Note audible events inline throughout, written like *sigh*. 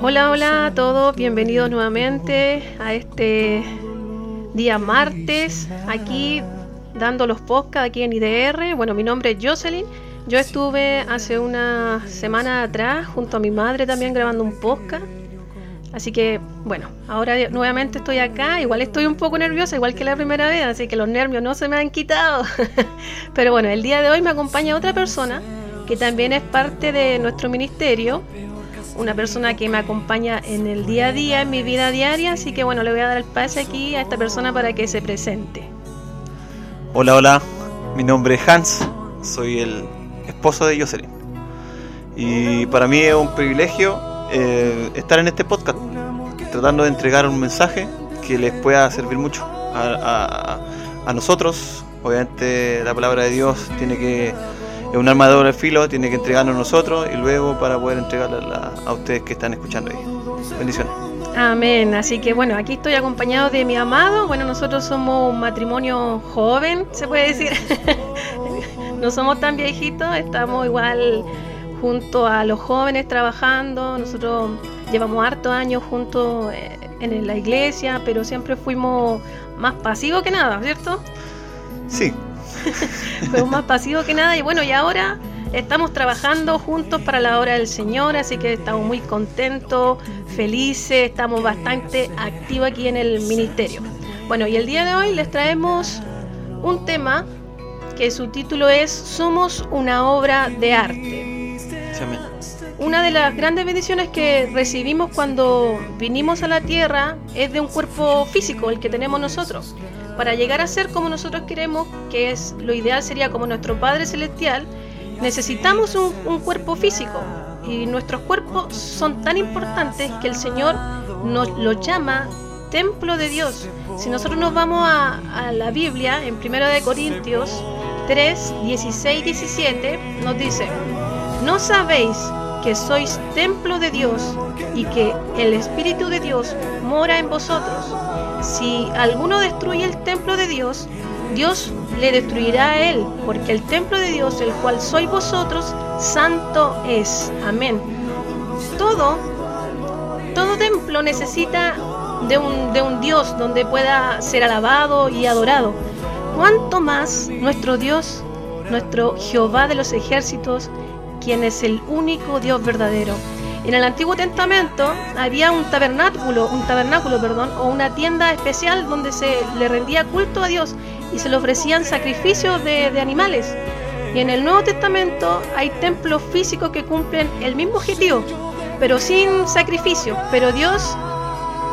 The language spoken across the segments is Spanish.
Hola, hola a todos, bienvenidos nuevamente a este día martes, aquí dando los podcasts aquí en IDR. Bueno, mi nombre es Jocelyn. Yo estuve hace una semana atrás junto a mi madre también grabando un podcast. Así que, bueno, ahora nuevamente estoy acá. Igual estoy un poco nerviosa, igual que la primera vez, así que los nervios no se me han quitado. *laughs* Pero bueno, el día de hoy me acompaña otra persona que también es parte de nuestro ministerio. Una persona que me acompaña en el día a día, en mi vida diaria. Así que, bueno, le voy a dar el pase aquí a esta persona para que se presente. Hola, hola. Mi nombre es Hans. Soy el esposo de Jocelyn. Y para mí es un privilegio eh, estar en este podcast, tratando de entregar un mensaje que les pueda servir mucho a, nosotros. Obviamente la palabra de Dios tiene que es un arma de doble filo, tiene que entregarnos nosotros y luego para poder entregarla a, ustedes que están escuchando ahí. Bendiciones. Amén. Así que bueno, aquí estoy acompañado de mi amado. Bueno, nosotros somos un matrimonio joven, se puede decir. *laughs* no somos tan viejitos, estamos igual junto a los jóvenes trabajando. Nosotros llevamos hartos años juntos eh, en la iglesia, pero siempre fuimos más pasivos que nada, ¿cierto? Sí. *laughs* fuimos más pasivos que nada y bueno, y ahora estamos trabajando juntos para la obra del Señor, así que estamos muy contentos, felices, estamos bastante activos aquí en el ministerio. Bueno, y el día de hoy les traemos un tema que su título es Somos una obra de arte. Una de las grandes bendiciones que recibimos cuando vinimos a la tierra es de un cuerpo físico, el que tenemos nosotros. Para llegar a ser como nosotros queremos, que es lo ideal sería como nuestro Padre Celestial, necesitamos un, cuerpo físico. Y nuestros cuerpos son tan importantes que el Señor nos lo llama templo de Dios. Si nosotros nos vamos a, a la Biblia, en 1 Corintios 3, 16, 17, nos dice, ¿no sabéis que sois templo de Dios y que el Espíritu de Dios mora en vosotros? Si alguno destruye el templo de Dios, Dios le destruirá a él, porque el templo de Dios, el cual sois vosotros, santo es. Amén. Todo, todo templo necesita de un, de un Dios donde pueda ser alabado y adorado. ¿Cuánto más nuestro Dios, nuestro Jehová de los ejércitos, quien es el único Dios verdadero? En el Antiguo Testamento había un tabernáculo, un tabernáculo, perdón, o una tienda especial donde se le rendía culto a Dios y se le ofrecían sacrificios de, de animales. Y en el Nuevo Testamento hay templos físicos que cumplen el mismo objetivo, pero sin sacrificio. Pero Dios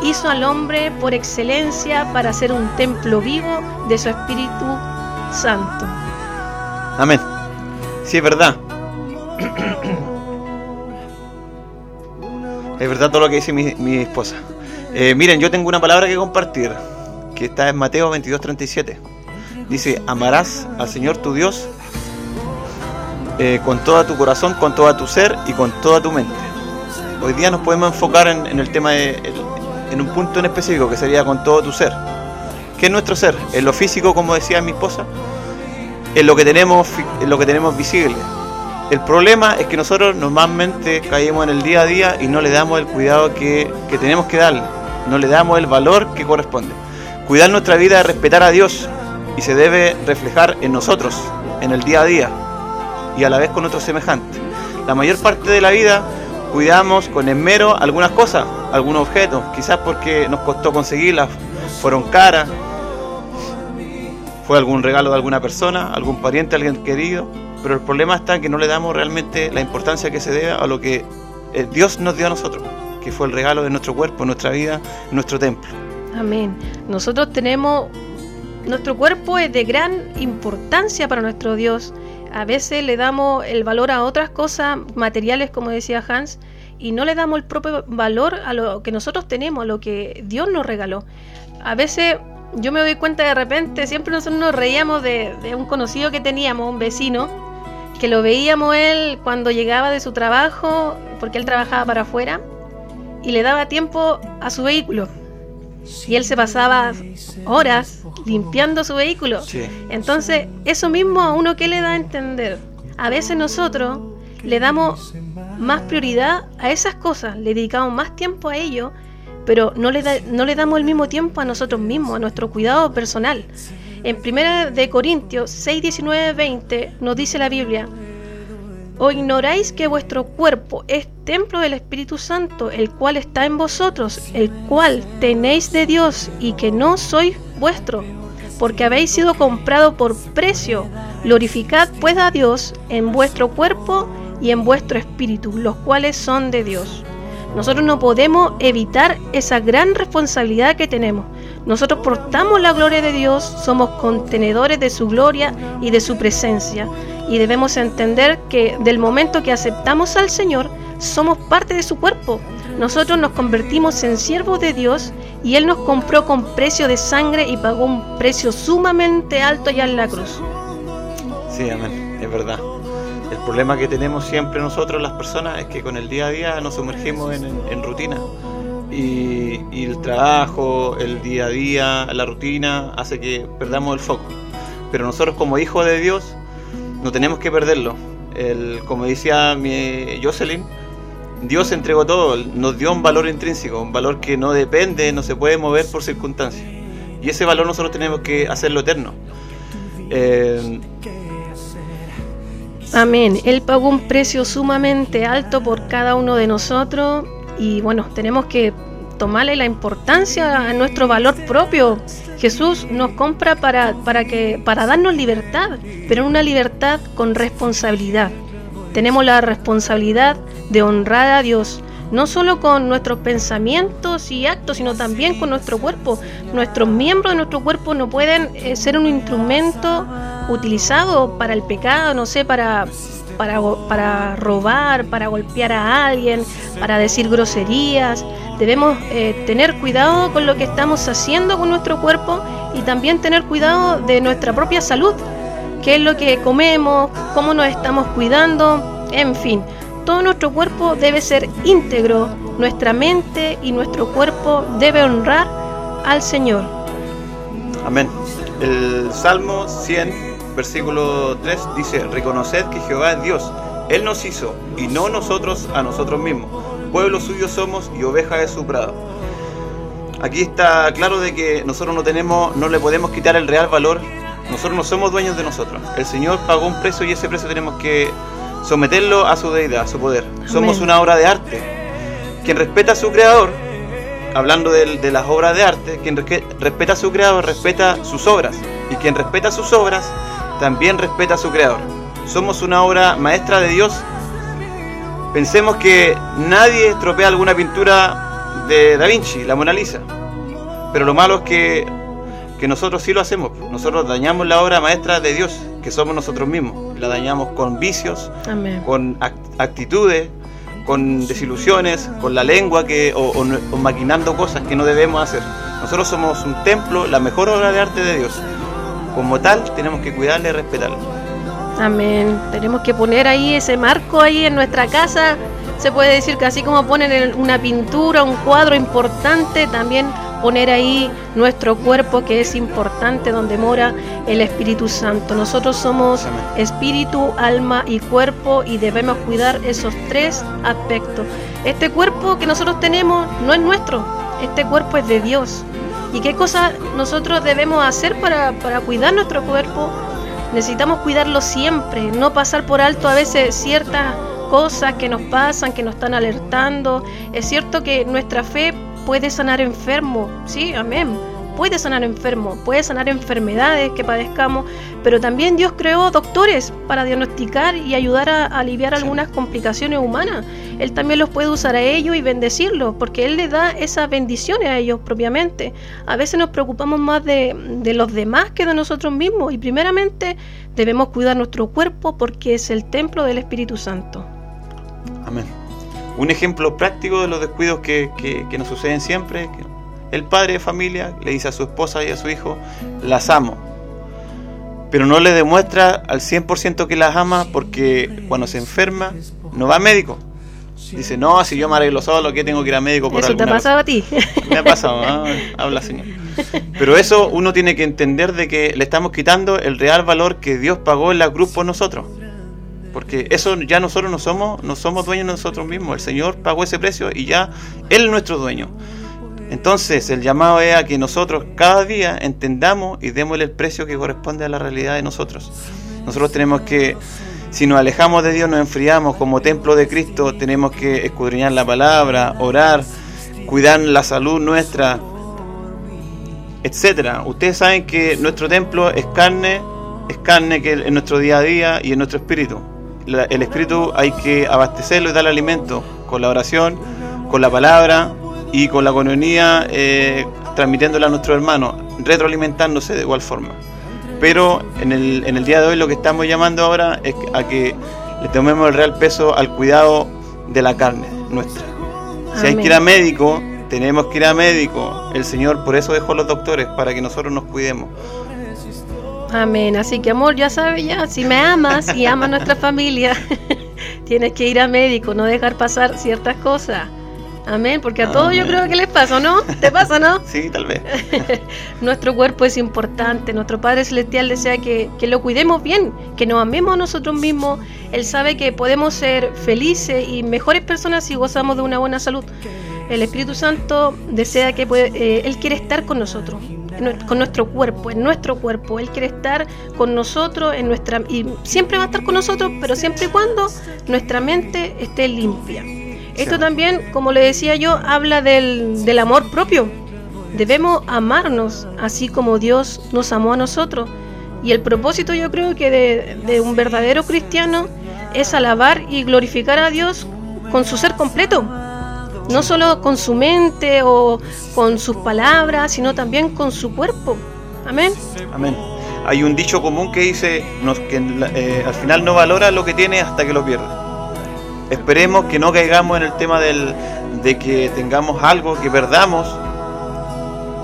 hizo al hombre por excelencia para ser un templo vivo de su Espíritu Santo. Amén. Sí, es verdad. Es verdad todo lo que dice mi, esposa. Eh, miren, yo tengo una palabra que compartir, que está en Mateo 22:37. Dice, amarás al Señor tu Dios eh, con todo tu corazón, con todo tu ser y con toda tu mente. Hoy día nos podemos enfocar en, el tema de, en un punto en específico, que sería con todo tu ser. ¿Qué es nuestro ser? En lo físico, como decía mi esposa, en lo que tenemos, en lo que tenemos visible. El problema es que nosotros normalmente caemos en el día a día y no le damos el cuidado que, que tenemos que darle, no le damos el valor que corresponde. Cuidar nuestra vida es respetar a Dios y se debe reflejar en nosotros, en el día a día y a la vez con otros semejantes. La mayor parte de la vida cuidamos con esmero algunas cosas, algunos objetos, quizás porque nos costó conseguirlas, fueron caras, fue algún regalo de alguna persona, algún pariente, alguien querido, pero el problema está que no le damos realmente la importancia que se debe a lo que eh, Dios nos dio a nosotros, que fue el regalo de nuestro cuerpo, nuestra vida, nuestro templo. Amén. Nosotros tenemos, nuestro cuerpo es de gran importancia para nuestro Dios. A veces le damos el valor a otras cosas materiales, como decía Hans, y no le damos el propio valor a lo que nosotros tenemos, a lo que Dios nos regaló. A veces yo me doy cuenta de repente, siempre nosotros nos reíamos de, un conocido que teníamos, un vecino, que lo veíamos él cuando llegaba de su trabajo, porque él trabajaba para afuera, y le daba tiempo a su vehículo. Y él se pasaba horas limpiando su vehículo. Entonces, eso mismo a uno que le da a entender. A veces nosotros le damos más prioridad a esas cosas, le dedicamos más tiempo a ello, pero no le, no le damos el mismo tiempo a nosotros mismos, a nuestro cuidado personal. En 1 de Corintios 6, 19, 20 nos dice la Biblia, ¿O ignoráis que vuestro cuerpo es templo del Espíritu Santo, el cual está en vosotros, el cual tenéis de Dios y que no sois vuestro? Porque habéis sido comprado por precio. Glorificad pues a Dios en vuestro cuerpo y en vuestro espíritu, los cuales son de Dios. Nosotros no podemos evitar esa gran responsabilidad que tenemos. Nosotros portamos la gloria de Dios, somos contenedores de su gloria y de su presencia. Y debemos entender que del momento que aceptamos al Señor, somos parte de su cuerpo. Nosotros nos convertimos en siervos de Dios y Él nos compró con precio de sangre y pagó un precio sumamente alto allá en la cruz. Sí, amén, es verdad. El problema que tenemos siempre nosotros las personas es que con el día a día nos sumergimos en, rutina y, y, el trabajo, el día a día, la rutina hace que perdamos el foco. Pero nosotros como hijos de Dios no tenemos que perderlo. El, como decía mi Jocelyn, Dios entregó todo, nos dio un valor intrínseco, un valor que no depende, no se puede mover por circunstancias. Y ese valor nosotros tenemos que hacerlo eterno. Eh, Amén. Él pagó un precio sumamente alto por cada uno de nosotros y bueno, tenemos que tomarle la importancia a nuestro valor propio. Jesús nos compra para, para, que, para darnos libertad, pero una libertad con responsabilidad. Tenemos la responsabilidad de honrar a Dios, no solo con nuestros pensamientos y actos, sino también con nuestro cuerpo. Nuestros miembros de nuestro cuerpo no pueden eh, ser un instrumento utilizado para el pecado, no sé, para, para, para robar, para golpear a alguien, para decir groserías. Debemos eh, tener cuidado con lo que estamos haciendo con nuestro cuerpo y también tener cuidado de nuestra propia salud, qué es lo que comemos, cómo nos estamos cuidando, en fin todo nuestro cuerpo debe ser íntegro, nuestra mente y nuestro cuerpo debe honrar al Señor. Amén. El Salmo 100, versículo 3 dice, reconoced que Jehová es Dios, Él nos hizo y no nosotros a nosotros mismos. Pueblo suyo somos y oveja de su prado. Aquí está claro de que nosotros no tenemos, no le podemos quitar el real valor. Nosotros no somos dueños de nosotros. El Señor pagó un precio y ese precio tenemos que someterlo a su deidad, a su poder. Somos una obra de arte. Quien respeta a su creador, hablando de, las obras de arte, quien respeta a su creador respeta sus obras. Y quien respeta sus obras también respeta a su creador. Somos una obra maestra de Dios. Pensemos que nadie estropea alguna pintura de Da Vinci, la Mona Lisa. Pero lo malo es que, que nosotros sí lo hacemos. Nosotros dañamos la obra maestra de Dios que somos nosotros mismos. La dañamos con vicios, con actitudes, con desilusiones, con la lengua que, o, maquinando cosas que no debemos hacer. Nosotros somos un templo, la mejor obra de arte de Dios. Como tal, tenemos que cuidarle y respetarlo. Amén. Tenemos que poner ahí ese marco ahí en nuestra casa. Se puede decir que así como ponen una pintura, un cuadro importante, también poner ahí nuestro cuerpo que es importante donde mora el Espíritu Santo. Nosotros somos espíritu, alma y cuerpo y debemos cuidar esos tres aspectos. Este cuerpo que nosotros tenemos no es nuestro, este cuerpo es de Dios. ¿Y qué cosas nosotros debemos hacer para, para cuidar nuestro cuerpo? Necesitamos cuidarlo siempre, no pasar por alto a veces ciertas cosas que nos pasan, que nos están alertando. Es cierto que nuestra fe puede sanar enfermo, sí, amén. Puede sanar enfermo, puede sanar enfermedades que padezcamos, pero también Dios creó doctores para diagnosticar y ayudar a, aliviar algunas complicaciones humanas. Él también los puede usar a ellos y bendecirlos, porque Él le da esas bendiciones a ellos propiamente. A veces nos preocupamos más de, de los demás que de nosotros mismos y primeramente debemos cuidar nuestro cuerpo porque es el templo del Espíritu Santo. Amén un ejemplo práctico de los descuidos que, nos suceden siempre. El padre de familia le dice a su esposa y a su hijo, las amo. Pero no le demuestra al 100% que las ama porque cuando se enferma no va a médico. Dice, no, si yo me arreglo solo, que tengo que ir a médico por ¿Eso te ha pasado a ti? Me ha pasado, ah, habla señor. Pero eso uno tiene que entender de que le estamos quitando el real valor que Dios pagó en la cruz por nosotros. Porque eso ya nosotros no somos, no somos dueños de nosotros mismos. El Señor pagó ese precio y ya Él es nuestro dueño. Entonces el llamado es a que nosotros cada día entendamos y démosle el precio que corresponde a la realidad de nosotros. Nosotros tenemos que, si nos alejamos de Dios, nos enfriamos como templo de Cristo, tenemos que escudriñar la palabra, orar, cuidar la salud nuestra, etcétera. Ustedes saben que nuestro templo es carne, es carne que en nuestro día a día y en nuestro espíritu. el espíritu hay que abastecerlo y darle alimento con la oración, con la palabra, y con la comunidad eh, transmitiéndola a nuestros hermanos, retroalimentándose de igual forma. Pero en el, en el día de hoy lo que estamos llamando ahora es a que le tomemos el real peso al cuidado de la carne nuestra. Si hay que ir a médico, tenemos que ir a médico. El Señor por eso dejó los doctores, para que nosotros nos cuidemos. Amén. Así que amor, ya sabes ya, si me amas y amas a nuestra familia, *laughs* tienes que ir a médico, no dejar pasar ciertas cosas. Amén, porque a todos yo creo que les pasa, ¿no? ¿Te pasa, no? *laughs* sí, tal vez. *laughs* nuestro cuerpo es importante, nuestro Padre Celestial desea que, que, lo cuidemos bien, que nos amemos a nosotros mismos. Él sabe que podemos ser felices y mejores personas si gozamos de una buena salud. El Espíritu Santo desea que eh, Él quiere estar con nosotros, con nuestro cuerpo, en nuestro cuerpo. Él quiere estar con nosotros, en nuestra y siempre va a estar con nosotros, pero siempre y cuando nuestra mente esté limpia. Esto también, como le decía yo, habla del, amor propio. Debemos amarnos así como Dios nos amó a nosotros. Y el propósito yo creo que de, un verdadero cristiano es alabar y glorificar a Dios con su ser completo. No solo con su mente o con sus palabras, sino también con su cuerpo. Amén. Amén. Hay un dicho común que dice que eh, al final no valora lo que tiene hasta que lo pierde. Esperemos que no caigamos en el tema del, de que tengamos algo, que perdamos.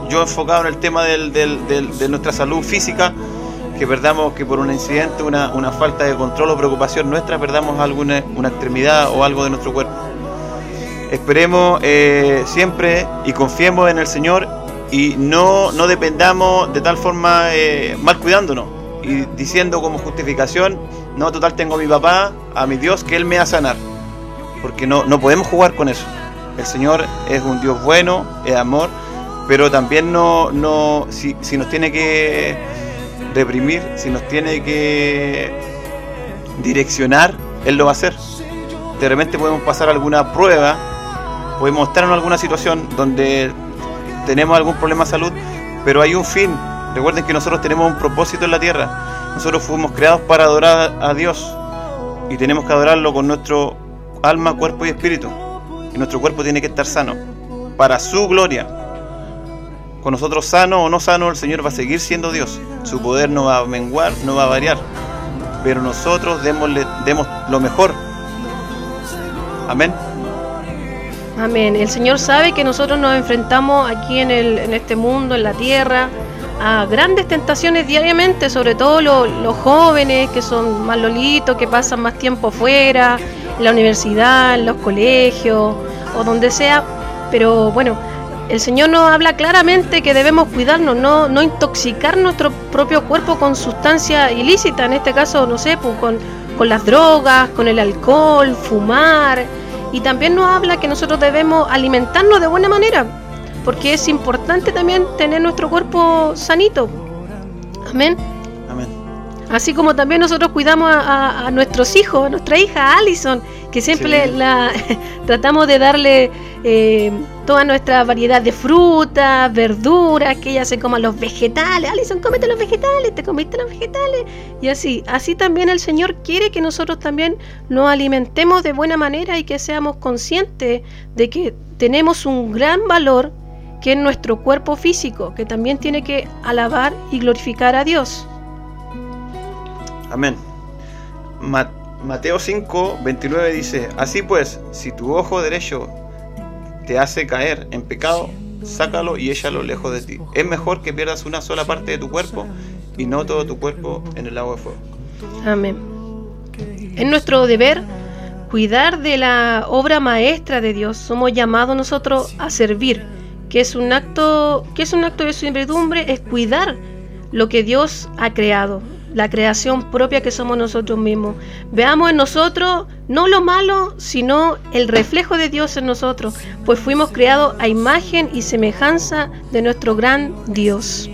Yo enfocado en el tema del, de nuestra salud física, que perdamos que por un incidente, una, una falta de control o preocupación nuestra, perdamos alguna una extremidad o algo de nuestro cuerpo. Esperemos eh, siempre y confiemos en el Señor y no, no dependamos de tal forma eh, mal cuidándonos y diciendo como justificación, no, total tengo a mi papá, a mi Dios, que Él me va a sanar porque no, no podemos jugar con eso. El Señor es un Dios bueno, es amor, pero también no, no si, si nos tiene que reprimir, si nos tiene que direccionar, Él lo va a hacer. De repente podemos pasar alguna prueba, podemos estar en alguna situación donde tenemos algún problema de salud, pero hay un fin. Recuerden que nosotros tenemos un propósito en la tierra. Nosotros fuimos creados para adorar a Dios y tenemos que adorarlo con nuestro alma, cuerpo y espíritu. Y nuestro cuerpo tiene que estar sano, para su gloria. Con nosotros sano o no sano, el Señor va a seguir siendo Dios. Su poder no va a menguar, no va a variar. Pero nosotros démosle, demos lo mejor. Amén. Amén. El Señor sabe que nosotros nos enfrentamos aquí en, el, en este mundo, en la tierra, a grandes tentaciones diariamente, sobre todo los jóvenes que son más lolitos, que pasan más tiempo fuera, la universidad, en los colegios o donde sea. Pero bueno, el Señor nos habla claramente que debemos cuidarnos, no, no intoxicar nuestro propio cuerpo con sustancias ilícitas, en este caso, no sé, pues, con, con las drogas, con el alcohol, fumar. Y también nos habla que nosotros debemos alimentarnos de buena manera, porque es importante también tener nuestro cuerpo sanito. Amén. Así como también nosotros cuidamos a, nuestros hijos, a nuestra hija Alison, que siempre la, *laughs* tratamos de darle eh, toda nuestra variedad de frutas, verduras, que ella se coma los vegetales. Alison, cómete los vegetales, te comiste los vegetales. Y así, así también el Señor quiere que nosotros también nos alimentemos de buena manera y que seamos conscientes de que tenemos un gran valor que es nuestro cuerpo físico, que también tiene que alabar y glorificar a Dios. Amén. Mateo 5, 29 dice, así pues, si tu ojo derecho te hace caer en pecado, sácalo y échalo lejos de ti. Es mejor que pierdas una sola parte de tu cuerpo y no todo tu cuerpo en el agua de fuego. Amén. Es nuestro deber cuidar de la obra maestra de Dios. Somos llamados nosotros a servir, que es un acto, que es un acto de servidumbre, es cuidar lo que Dios ha creado la creación propia que somos nosotros mismos. Veamos en nosotros no lo malo, sino el reflejo de Dios en nosotros, pues fuimos creados a imagen y semejanza de nuestro gran Dios.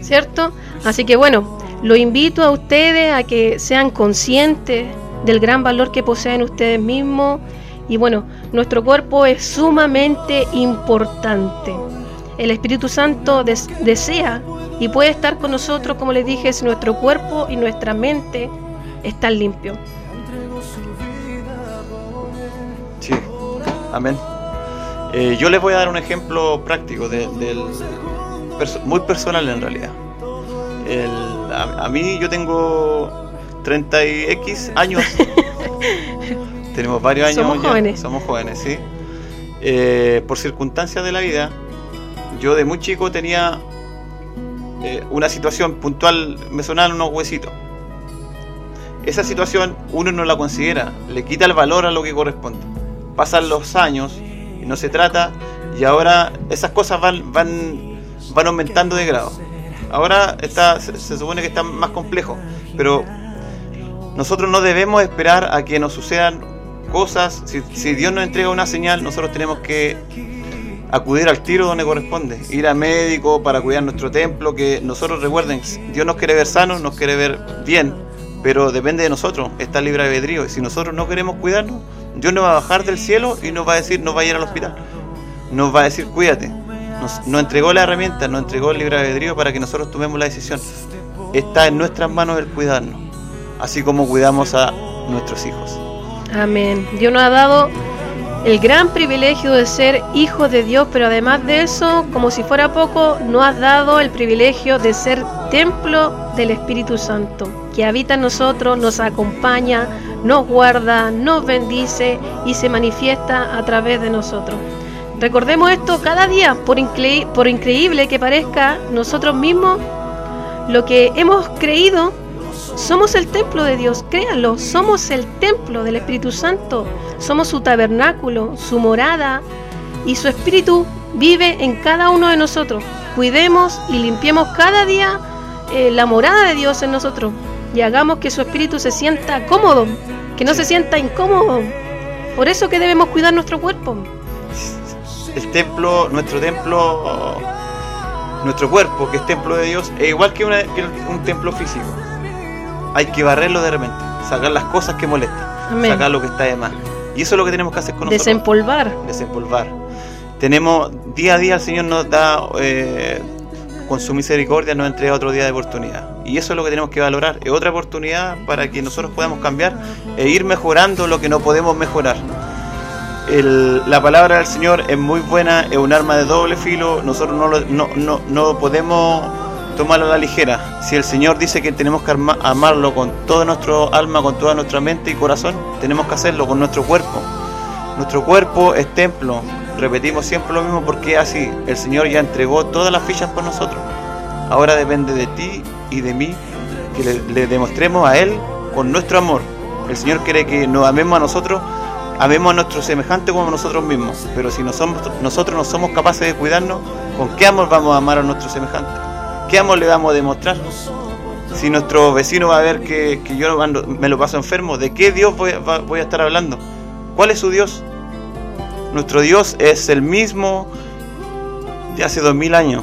¿Cierto? Así que bueno, lo invito a ustedes a que sean conscientes del gran valor que poseen ustedes mismos. Y bueno, nuestro cuerpo es sumamente importante. El Espíritu Santo desea y puede estar con nosotros, como les dije, si nuestro cuerpo y nuestra mente están limpios. Sí, amén. Eh, yo les voy a dar un ejemplo práctico, del, muy personal en realidad a, mí yo tengo 30 y X años. *laughs* Tenemos varios años. Somos jóvenes. Somos jóvenes, sí. Eh, por circunstancias de la vida, yo de muy chico tenía eh, una situación puntual, me sonaban unos huesitos. Esa situación uno no la considera, le quita el valor a lo que corresponde. Pasan los años y no se trata, y ahora esas cosas van, van, van aumentando de grado Ahora está, se, supone que está más complejo, pero nosotros no debemos esperar a que nos sucedan cosas. Si, Dios nos entrega una señal, nosotros tenemos que acudir al tiro donde corresponde, ir a médico para cuidar nuestro templo, que nosotros recuerden, Dios nos quiere ver sanos, nos quiere ver bien, pero depende de nosotros, está libre albedrío, y si nosotros no queremos cuidarnos, Dios nos va a bajar del cielo y nos va a decir, no va a ir al hospital, nos va a decir, cuídate, nos, entregó la herramienta, nos entregó el libre albedrío para que nosotros tomemos la decisión. Está en nuestras manos el cuidarnos, así como cuidamos a nuestros hijos. Amén. Dios nos ha dado el gran privilegio de ser hijos de Dios, pero además de eso, como si fuera poco, nos ha dado el privilegio de ser templo del Espíritu Santo, que habita en nosotros, nos acompaña, nos guarda, nos bendice y se manifiesta a través de nosotros. Recordemos esto cada día, por, por increíble que parezca, nosotros mismos, lo que hemos creído, somos el templo de Dios, créanlo, somos el templo del Espíritu Santo, somos su tabernáculo, su morada, y su Espíritu vive en cada uno de nosotros. Cuidemos y limpiemos cada día eh, la morada de Dios en nosotros y hagamos que su Espíritu se sienta cómodo, que no se sienta incómodo. Por eso que debemos cuidar nuestro cuerpo el templo, nuestro templo, nuestro cuerpo, que es templo de Dios, es igual que, un templo físico. Hay que barrerlo de repente, sacar las cosas que molestan, sacar lo que está de más. Y eso es lo que tenemos que hacer con nosotros. Desempolvar. Desempolvar. Tenemos, día a día el Señor nos da, eh, con su misericordia nos entrega otro día de oportunidad. Y eso es lo que tenemos que valorar. Es otra oportunidad para que nosotros podamos cambiar e ir mejorando lo que no podemos mejorar la palabra del Señor es muy buena, es un arma de doble filo, nosotros no, no, no, no podemos tomarlo a la ligera. Si el Señor dice que tenemos que amarlo con todo nuestro alma, con toda nuestra mente y corazón, tenemos que hacerlo con nuestro cuerpo. Nuestro cuerpo es templo, repetimos siempre lo mismo porque así, el Señor ya entregó todas las fichas por nosotros. Ahora depende de ti y de mí que le, demostremos a Él con nuestro amor. El Señor quiere que nos amemos a nosotros amemos a nuestro semejante como nosotros mismos, pero si nosotros no somos capaces de cuidarnos, ¿con qué amor vamos a amar a nuestro semejante? ¿Qué amor le vamos a demostrar? Si nuestro vecino va a ver que, yo me lo paso enfermo, ¿de qué Dios voy, a estar hablando? ¿Cuál es su Dios? Nuestro Dios es el mismo de hace dos mil años.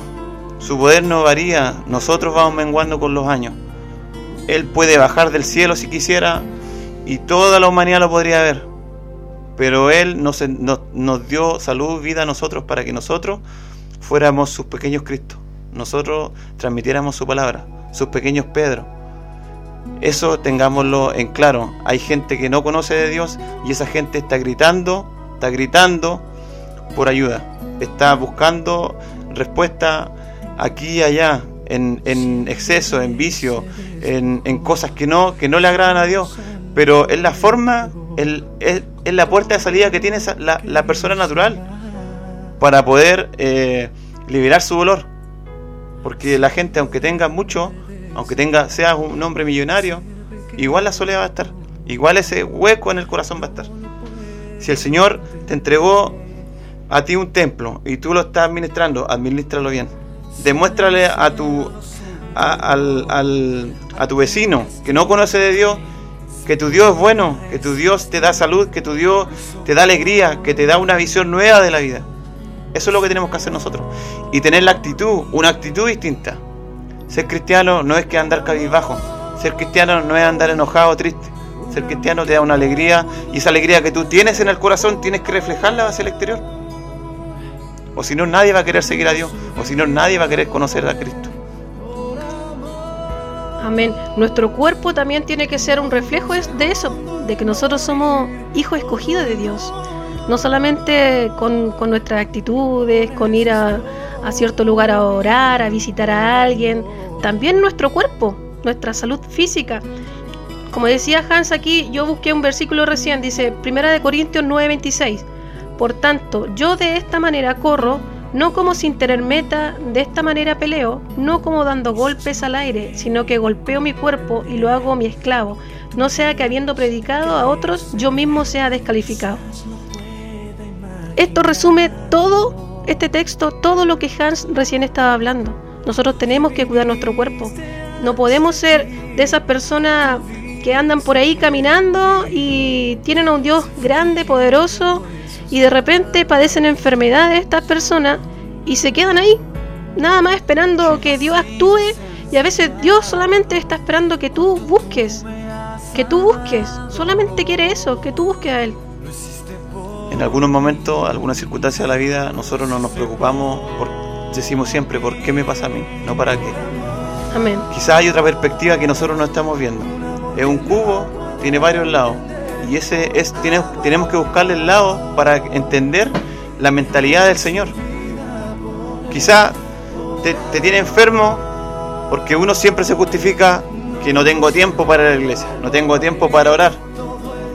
Su poder no varía, nosotros vamos menguando con los años. Él puede bajar del cielo si quisiera y toda la humanidad lo podría ver pero Él nos, nos, dio salud, vida a nosotros para que nosotros fuéramos sus pequeños Cristos, nosotros transmitiéramos su palabra, sus pequeños Pedro. Eso tengámoslo en claro. Hay gente que no conoce de Dios y esa gente está gritando, está gritando por ayuda, está buscando respuesta aquí y allá, en, exceso, en vicio, en, en, cosas que no, que no le agradan a Dios, pero es la forma es, la puerta de salida que tiene la, persona natural para poder eh, liberar su dolor. Porque la gente, aunque tenga mucho, aunque tenga sea un hombre millonario, igual la soledad va a estar. Igual ese hueco en el corazón va a estar. Si el Señor te entregó a ti un templo y tú lo estás administrando, administralo bien. demuéstrale a tu, al, al, a tu vecino que no conoce de Dios que tu Dios es bueno, que tu Dios te da salud, que tu Dios te da alegría, que te da una visión nueva de la vida. Eso es lo que tenemos que hacer nosotros. Y tener la actitud, una actitud distinta. Ser cristiano no es que andar cabizbajo. Ser cristiano no es andar enojado triste. Ser cristiano te da una alegría y esa alegría que tú tienes en el corazón tienes que reflejarla hacia el exterior. O si no, nadie va a querer seguir a Dios. O si no, nadie va a querer conocer a Cristo. Amén. Nuestro cuerpo también tiene que ser un reflejo de eso, de que nosotros somos hijos escogidos de Dios. No solamente con, nuestras actitudes, con ir a, a cierto lugar a orar, a visitar a alguien, también nuestro cuerpo, nuestra salud física. Como decía Hans aquí, yo busqué un versículo recién, dice 1 Corintios 9:26. Por tanto, yo de esta manera corro, no como sin tener meta, de esta manera peleo, no como dando golpes al aire, sino que golpeo mi cuerpo y lo hago mi esclavo, no sea que habiendo predicado a otros, yo mismo sea descalificado. Esto resume todo este texto, todo lo que Hans recién estaba hablando. Nosotros tenemos que cuidar nuestro cuerpo. No podemos ser de esas personas que andan por ahí caminando y tienen a un Dios grande, poderoso, y de repente padecen enfermedades estas personas y se quedan ahí, nada más esperando que Dios actúe y a veces Dios solamente está esperando que tú busques, que tú busques, solamente quiere eso, que tú busques a Él. En algunos momentos, algunas circunstancias de la vida, nosotros no nos preocupamos, por, decimos siempre, ¿por qué me pasa a mí? No para qué. Amén. Quizás hay otra perspectiva que nosotros no estamos viendo. Es un cubo, tiene varios lados y ese es tiene, tenemos que buscarle el lado para entender la mentalidad del Señor. Quizá te, te tiene enfermo porque uno siempre se justifica que no tengo tiempo para la iglesia, no tengo tiempo para orar.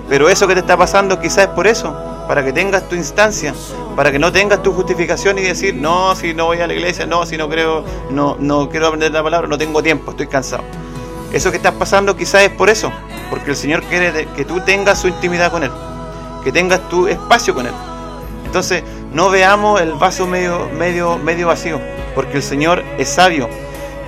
Pero eso que te está pasando quizás es por eso, para que tengas tu instancia, para que no tengas tu justificación y decir, no, si no voy a la iglesia, no, si no creo, no, no quiero aprender la palabra, no tengo tiempo, estoy cansado. Eso que estás pasando quizás es por eso, porque el Señor quiere que tú tengas su intimidad con Él, que tengas tu espacio con Él. Entonces, no veamos el vaso medio, medio, medio vacío, porque el Señor es sabio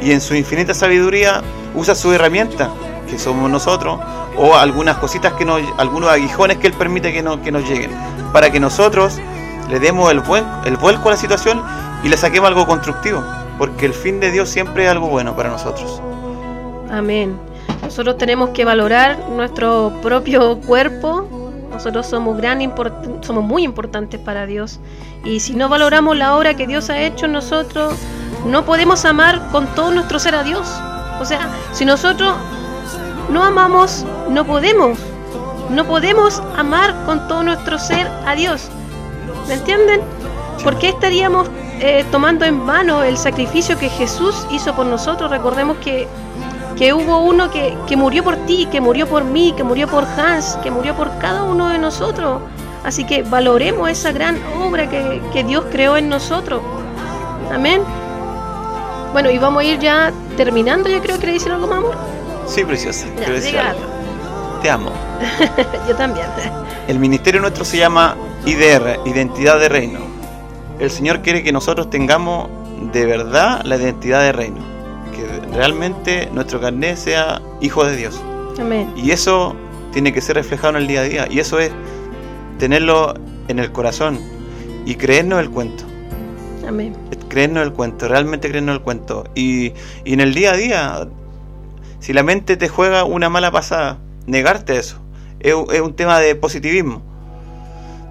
y en su infinita sabiduría usa su herramienta, que somos nosotros, o algunas cositas que nos, algunos aguijones que Él permite que, no, que nos lleguen, para que nosotros le demos el, buen, el vuelco a la situación y le saquemos algo constructivo, porque el fin de Dios siempre es algo bueno para nosotros. Amén. Nosotros tenemos que valorar nuestro propio cuerpo. Nosotros somos, gran somos muy importantes para Dios. Y si no valoramos la obra que Dios ha hecho en nosotros, no podemos amar con todo nuestro ser a Dios. O sea, si nosotros no amamos, no podemos. No podemos amar con todo nuestro ser a Dios. ¿Me entienden? ¿Por qué estaríamos eh, tomando en vano el sacrificio que Jesús hizo por nosotros? Recordemos que que hubo uno que, que, murió por ti, que murió por mí, que murió por Hans, que murió por cada uno de nosotros. Así que valoremos esa gran obra que, que Dios creó en nosotros. Amén. Bueno, y vamos a ir ya terminando. Yo creo que le decir algo más, amor. Sí, preciosa. Algo. Te amo. *laughs* Yo también. El ministerio nuestro se llama IDR, Identidad de Reino. El Señor quiere que nosotros tengamos de verdad la identidad de reino realmente nuestro carnet sea hijo de Dios. Amén. Y eso tiene que ser reflejado en el día a día. Y eso es tenerlo en el corazón y creernos el cuento. Amén. Creernos el cuento, realmente creernos el cuento. Y, y en el día a día, si la mente te juega una mala pasada, negarte eso. Es, es un tema de positivismo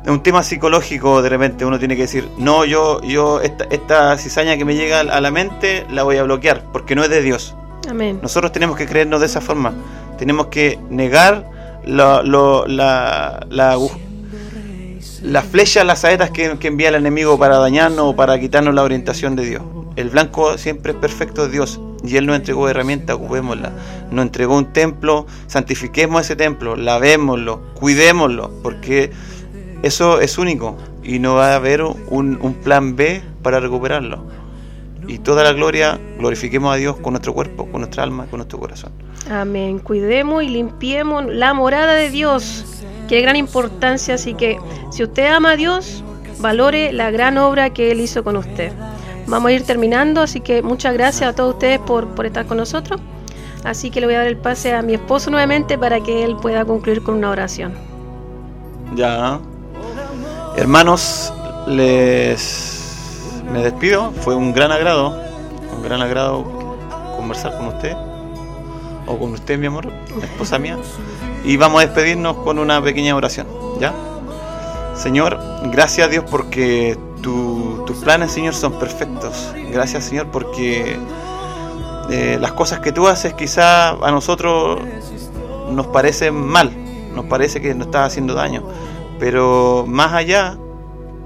es un tema psicológico de repente uno tiene que decir no yo yo esta, esta cizaña que me llega a la mente la voy a bloquear porque no es de Dios Amén. nosotros tenemos que creernos de esa forma tenemos que negar lo, lo, la, la, la flecha las saetas que, que, envía el enemigo para dañarnos o para quitarnos la orientación de Dios el blanco siempre es perfecto de Dios y Él nos entregó herramientas, ocupémosla. Nos entregó un templo, santifiquemos ese templo, lavémoslo, cuidémoslo, porque eso es único y no va a haber un, plan B para recuperarlo. Y toda la gloria, glorifiquemos a Dios con nuestro cuerpo, con nuestra alma, con nuestro corazón. Amén. Cuidemos y limpiemos la morada de Dios, que es gran importancia. Así que si usted ama a Dios, valore la gran obra que Él hizo con usted. Vamos a ir terminando, así que muchas gracias a todos ustedes por, por estar con nosotros. Así que le voy a dar el pase a mi esposo nuevamente para que él pueda concluir con una oración. Ya. Hermanos, les me despido. Fue un gran agrado, un gran agrado conversar con usted o con usted, mi amor, esposa mía. Y vamos a despedirnos con una pequeña oración, ¿ya? Señor, gracias a Dios porque tus planes, Señor, son perfectos. Gracias, Señor, porque eh, las cosas que tú haces quizá a nosotros nos parecen mal, nos parece que nos estás haciendo daño, pero más allá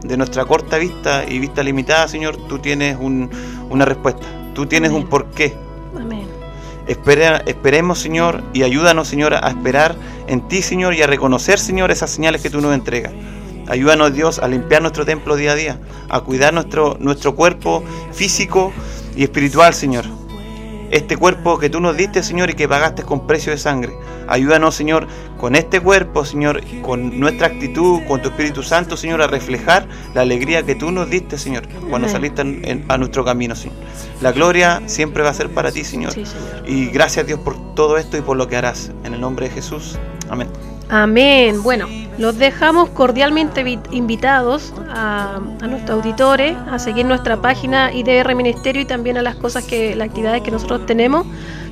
de nuestra corta vista y vista limitada, Señor, tú tienes una respuesta, tú tienes un porqué. Amén. esperemos, Señor, y ayúdanos, Señor, a esperar en ti, Señor, y a reconocer, Señor, esas señales que tú nos entregas. Ayúdanos, Dios, a limpiar nuestro templo día a día, a cuidar nuestro, nuestro cuerpo físico y espiritual, Señor este cuerpo que tú nos diste, Señor, y que pagaste con precio de sangre. Ayúdanos, Señor, con este cuerpo, Señor, con nuestra actitud, con tu Espíritu Santo, Señor, a reflejar la alegría que tú nos diste, Señor, cuando saliste a nuestro camino, Señor. La gloria siempre va a ser para ti, Señor. señor. Y gracias, Dios, por todo esto y por lo que harás. En el nombre de Jesús. Amén. Amén. Bueno, los dejamos cordialmente invitados a, nuestros auditores a seguir nuestra página IDR Ministerio y también a las cosas que, las actividades que nosotros tenemos.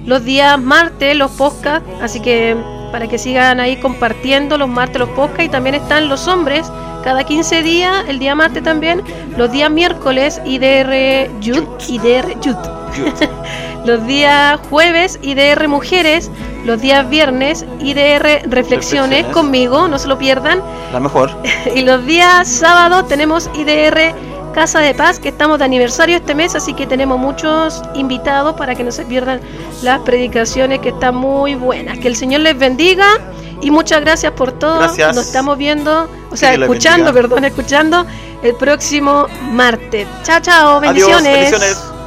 Los días martes, los podcasts, así que para que sigan ahí compartiendo los martes los podcasts y también están los hombres cada 15 días, el día martes también, los días miércoles IDR Youth, IDR Youth. *laughs* los días jueves IDR Mujeres, los días viernes IDR Reflexiones, conmigo, no se lo pierdan. La mejor. *laughs* y los días sábados tenemos IDR Casa de Paz, que estamos de aniversario este mes, así que tenemos muchos invitados para que no se pierdan las predicaciones que están muy buenas. Que el Señor les bendiga y muchas gracias por todo. Gracias. Nos estamos viendo, o sea, escuchando, perdón, escuchando el próximo martes. Chao, chao, bendiciones. bendiciones.